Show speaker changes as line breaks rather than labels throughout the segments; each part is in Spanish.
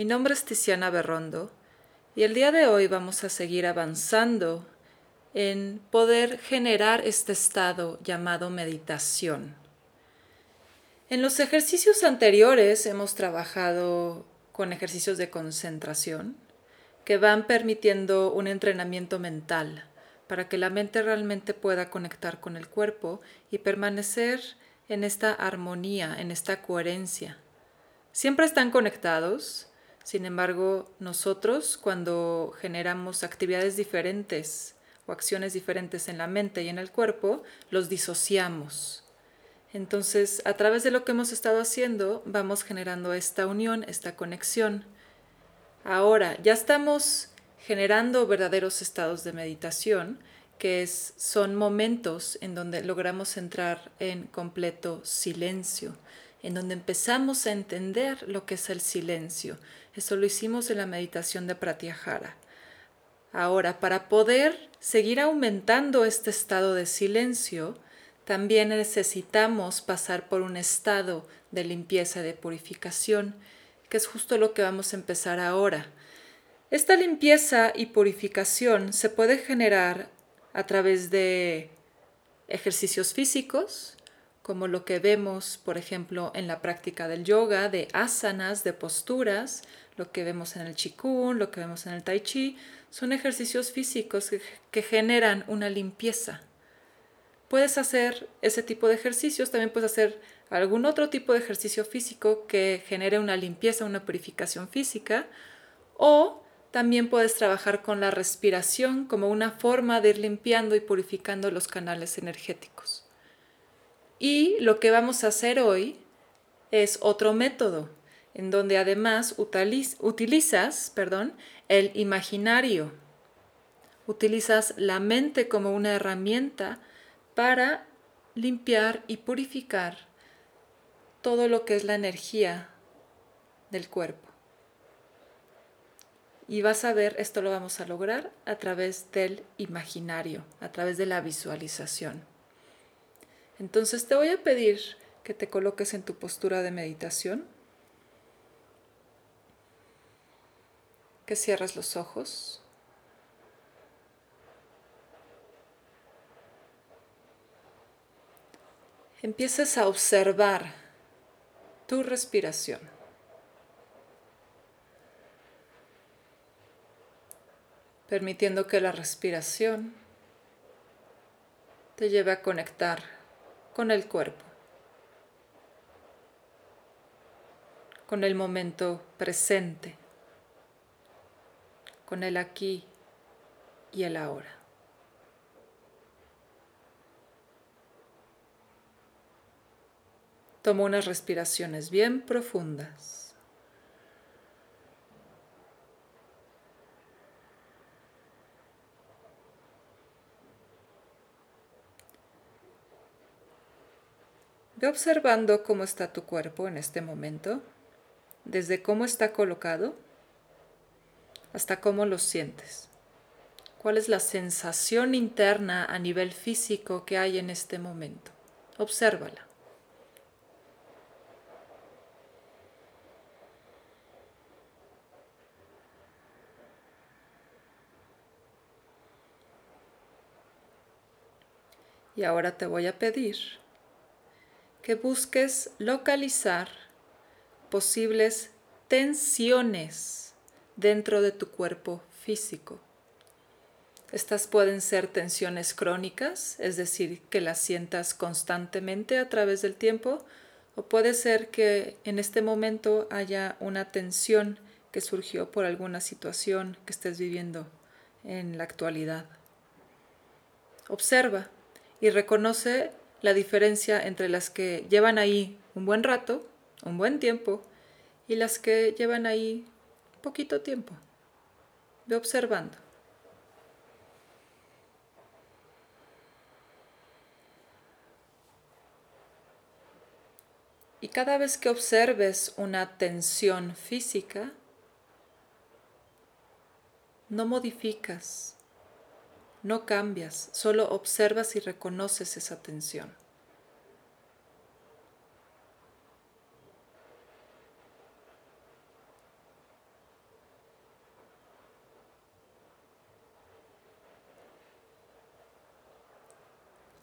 Mi nombre es Tiziana Berrondo y el día de hoy vamos a seguir avanzando en poder generar este estado llamado meditación. En los ejercicios anteriores hemos trabajado con ejercicios de concentración que van permitiendo un entrenamiento mental para que la mente realmente pueda conectar con el cuerpo y permanecer en esta armonía, en esta coherencia. Siempre están conectados, sin embargo, nosotros cuando generamos actividades diferentes o acciones diferentes en la mente y en el cuerpo, los disociamos. Entonces, a través de lo que hemos estado haciendo, vamos generando esta unión, esta conexión. Ahora, ya estamos generando verdaderos estados de meditación, que son momentos en donde logramos entrar en completo silencio, en donde empezamos a entender lo que es el silencio. Eso lo hicimos en la meditación de Pratyahara. Ahora, para poder seguir aumentando este estado de silencio, también necesitamos pasar por un estado de limpieza de purificación, que es justo lo que vamos a empezar ahora. Esta limpieza y purificación se puede generar a través de ejercicios físicos, como lo que vemos, por ejemplo, en la práctica del yoga, de asanas, de posturas, lo que vemos en el qigong, lo que vemos en el tai chi, son ejercicios físicos que, generan una limpieza. Puedes hacer ese tipo de ejercicios, también puedes hacer algún otro tipo de ejercicio físico que genere una limpieza, una purificación física, o también puedes trabajar con la respiración como una forma de ir limpiando y purificando los canales energéticos. Y lo que vamos a hacer hoy es otro método, en donde además utilizas perdón, el imaginario, utilizas la mente como una herramienta para limpiar y purificar todo lo que es la energía del cuerpo. Y vas a ver, esto lo vamos a lograr a través del imaginario, a través de la visualización. Entonces te voy a pedir que te coloques en tu postura de meditación que cierres los ojos. Empieces a observar tu respiración. Permitiendo que la respiración te lleve a conectar con el cuerpo, con el momento presente con el aquí y el ahora. Toma unas respiraciones bien profundas. Ve observando cómo está tu cuerpo en este momento, desde cómo está colocado hasta cómo lo sientes. ¿Cuál es la sensación interna a nivel físico que hay en este momento? Obsérvala. Y ahora te voy a pedir que busques localizar posibles tensiones dentro de tu cuerpo físico. Estas pueden ser tensiones crónicas, es decir, que las sientas constantemente a través del tiempo, o puede ser que en este momento haya una tensión que surgió por alguna situación que estés viviendo en la actualidad. Observa y reconoce la diferencia entre las que llevan ahí un buen rato, un buen tiempo, y las que llevan ahí poquito tiempo. Ve observando. Y cada vez que observes una tensión física, no modificas, no cambias, solo observas y reconoces esa tensión.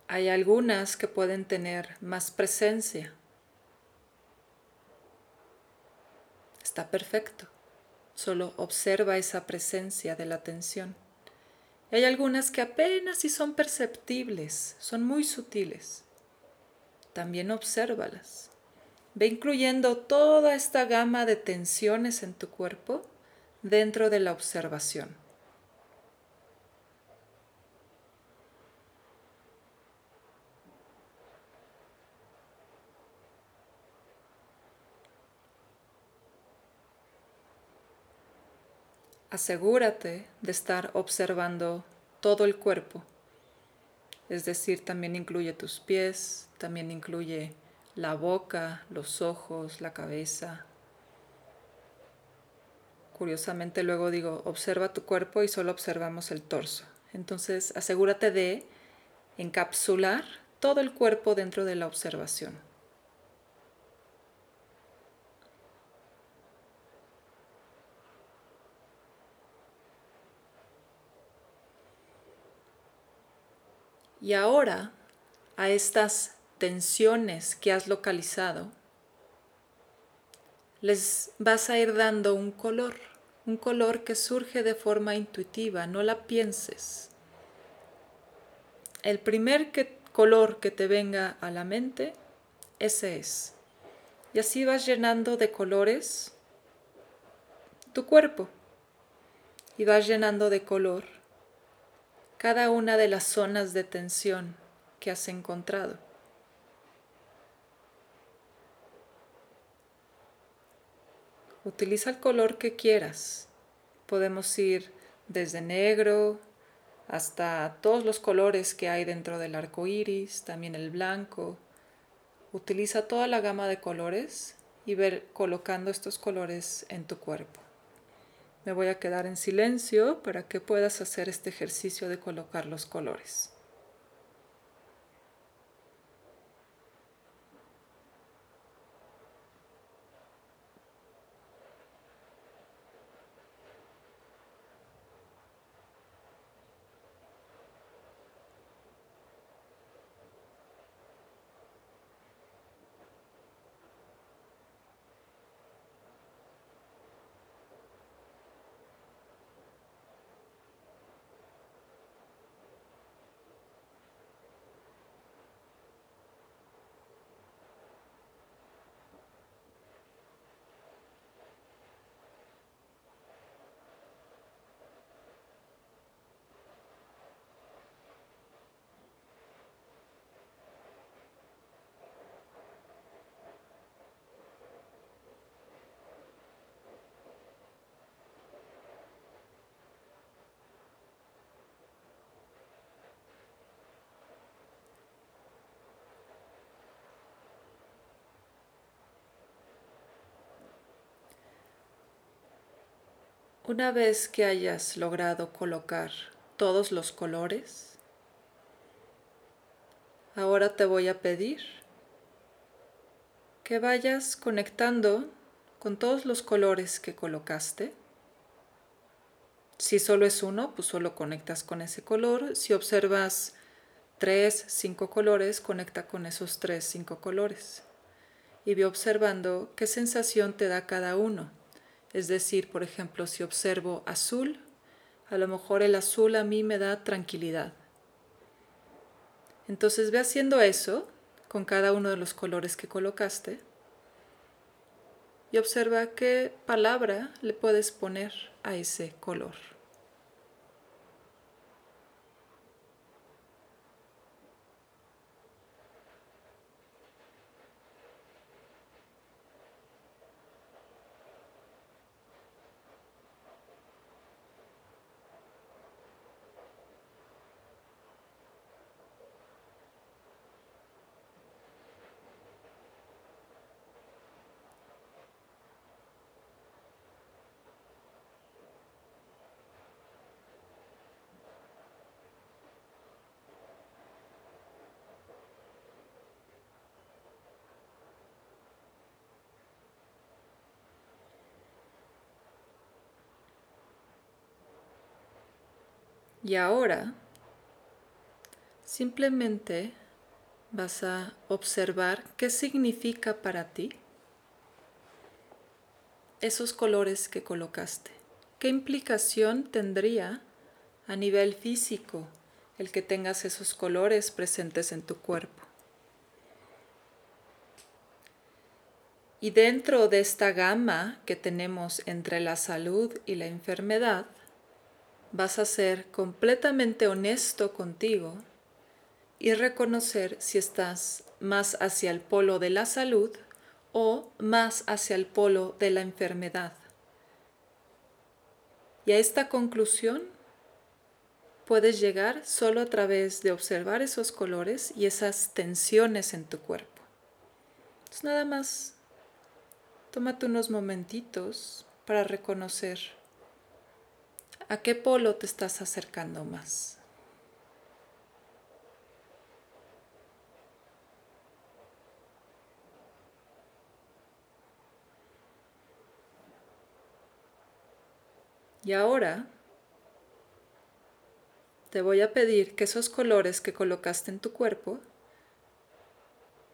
Hay algunas que pueden tener más presencia. Está perfecto. Solo observa esa presencia de la tensión atención. hay algunas que apenas si son perceptibles, son muy sutiles. También obsérvalas. Ve incluyendo toda esta gama de tensiones en tu cuerpo dentro de la observación. Asegúrate de estar observando todo el cuerpo. Es decir, también incluye tus pies, también incluye la boca, los ojos, la cabeza. Curiosamente luego digo, observa tu cuerpo y solo observamos el torso. Entonces asegúrate de encapsular todo el cuerpo dentro de la observación. Y ahora, a estas tensiones que has localizado, les vas a ir dando un color, un color que surge de forma intuitiva, no la pienses. El primer color que te venga a la mente, ese es. Y así vas llenando de colores tu cuerpo y vas llenando de color cada una de las zonas de tensión que has encontrado. Utiliza el color que quieras. Podemos ir desde negro hasta todos los colores que hay dentro del arco iris, también el blanco. Utiliza toda la gama de colores y ver colocando estos colores en tu cuerpo. Me voy a quedar en silencio para que puedas hacer este ejercicio de colocar los colores. Una vez que hayas logrado colocar todos los colores, ahora te voy a pedir que vayas conectando con todos los colores que colocaste. Si solo es uno, pues solo conectas con ese color. Si observas tres, cinco colores, conecta con esos tres, cinco colores. Y ve observando qué sensación te da cada uno. Es decir, por ejemplo, si observo azul, a lo mejor el azul a mí me da tranquilidad. Entonces ve haciendo eso con cada uno de los colores que colocaste y observa qué palabra le puedes poner a ese color. Y ahora, Simplemente vas a observar qué significa para ti esos colores que colocaste. ¿Qué implicación tendría a nivel físico el que tengas esos colores presentes en tu cuerpo? Y dentro de esta gama que tenemos entre la salud y la enfermedad, vas a ser completamente honesto contigo y reconocer si estás más hacia el polo de la salud o más hacia el polo de la enfermedad. Y a esta conclusión puedes llegar solo a través de observar esos colores y esas tensiones en tu cuerpo. Es nada más tómate unos momentitos para reconocer a qué polo te estás acercando más. Y ahora te voy a pedir que esos colores que colocaste en tu cuerpo,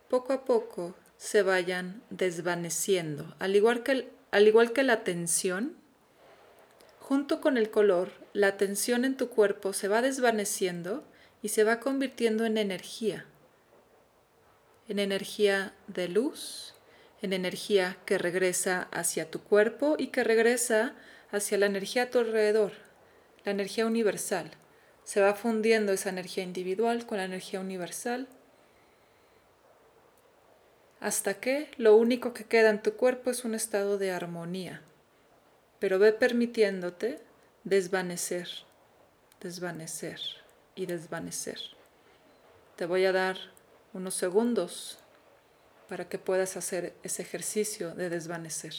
poco a poco se vayan desvaneciendo. Al igual que, al igual que la tensión, junto con el color, la tensión en tu cuerpo se va desvaneciendo y se va convirtiendo en energía. En energía de luz, en energía que regresa hacia tu cuerpo y que regresa hacia la energía a tu alrededor, la energía universal. Se va fundiendo esa energía individual con la energía universal hasta que lo único que queda en tu cuerpo es un estado de armonía. Pero ve permitiéndote desvanecer, desvanecer y desvanecer. Te voy a dar unos segundos para que puedas hacer ese ejercicio de desvanecer.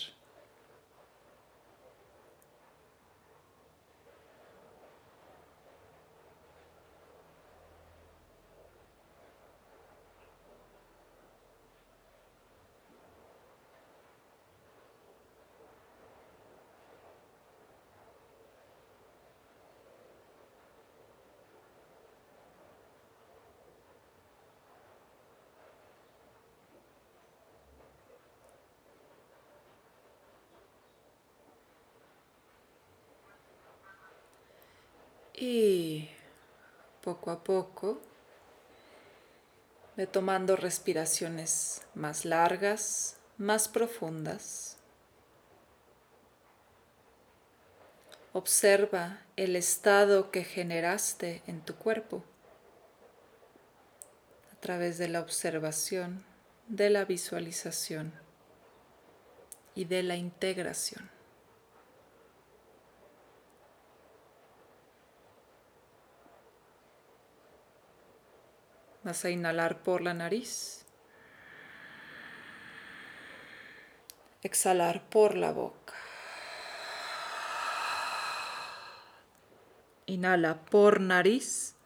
Y poco a poco ve tomando respiraciones más largas, más profundas. Observa el estado que generaste en tu cuerpo a través de la observación, de la visualización y de la integración. Vas a inhalar por la nariz. Exhalar por la boca. Inhala por nariz.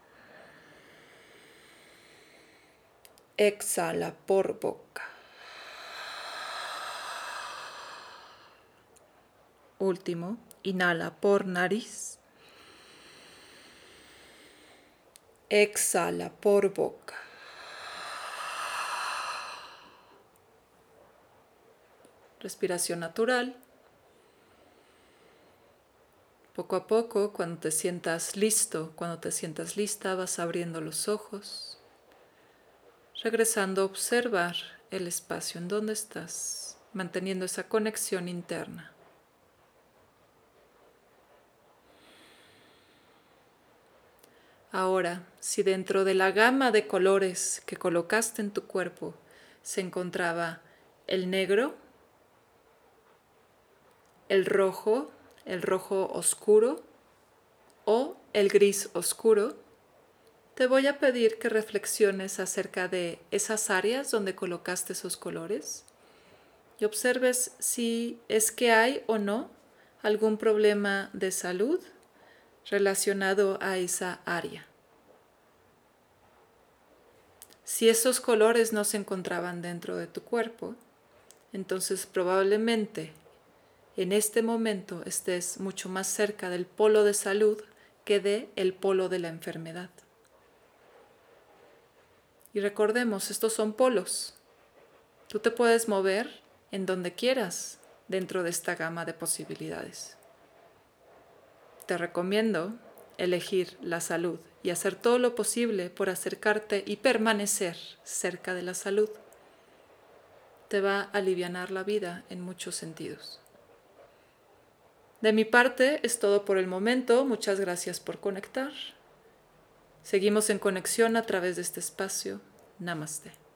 Exhala por boca. Último, inhala por nariz. Exhala por boca. Respiración natural. Poco a poco, cuando te sientas listo, cuando te sientas lista, vas abriendo los ojos, regresando a observar el espacio en donde estás, manteniendo esa conexión interna. Ahora, si dentro de la gama de colores que colocaste en tu cuerpo se encontraba el negro, el rojo, el rojo oscuro o el gris oscuro, te voy a pedir que reflexiones acerca de esas áreas donde colocaste esos colores y observes si es que hay o no algún problema de salud relacionado a esa área. Si esos colores no se encontraban dentro de tu cuerpo, entonces probablemente en este momento estés mucho más cerca del polo de salud que de el polo de la enfermedad. Y recordemos, estos son polos. Tú te puedes mover en donde quieras dentro de esta gama de posibilidades. Te recomiendo elegir la salud y hacer todo lo posible por acercarte y permanecer cerca de la salud. Te va a aliviar la vida en muchos sentidos. De mi parte es todo por el momento. Muchas gracias por conectar. Seguimos en conexión a través de este espacio. Namaste.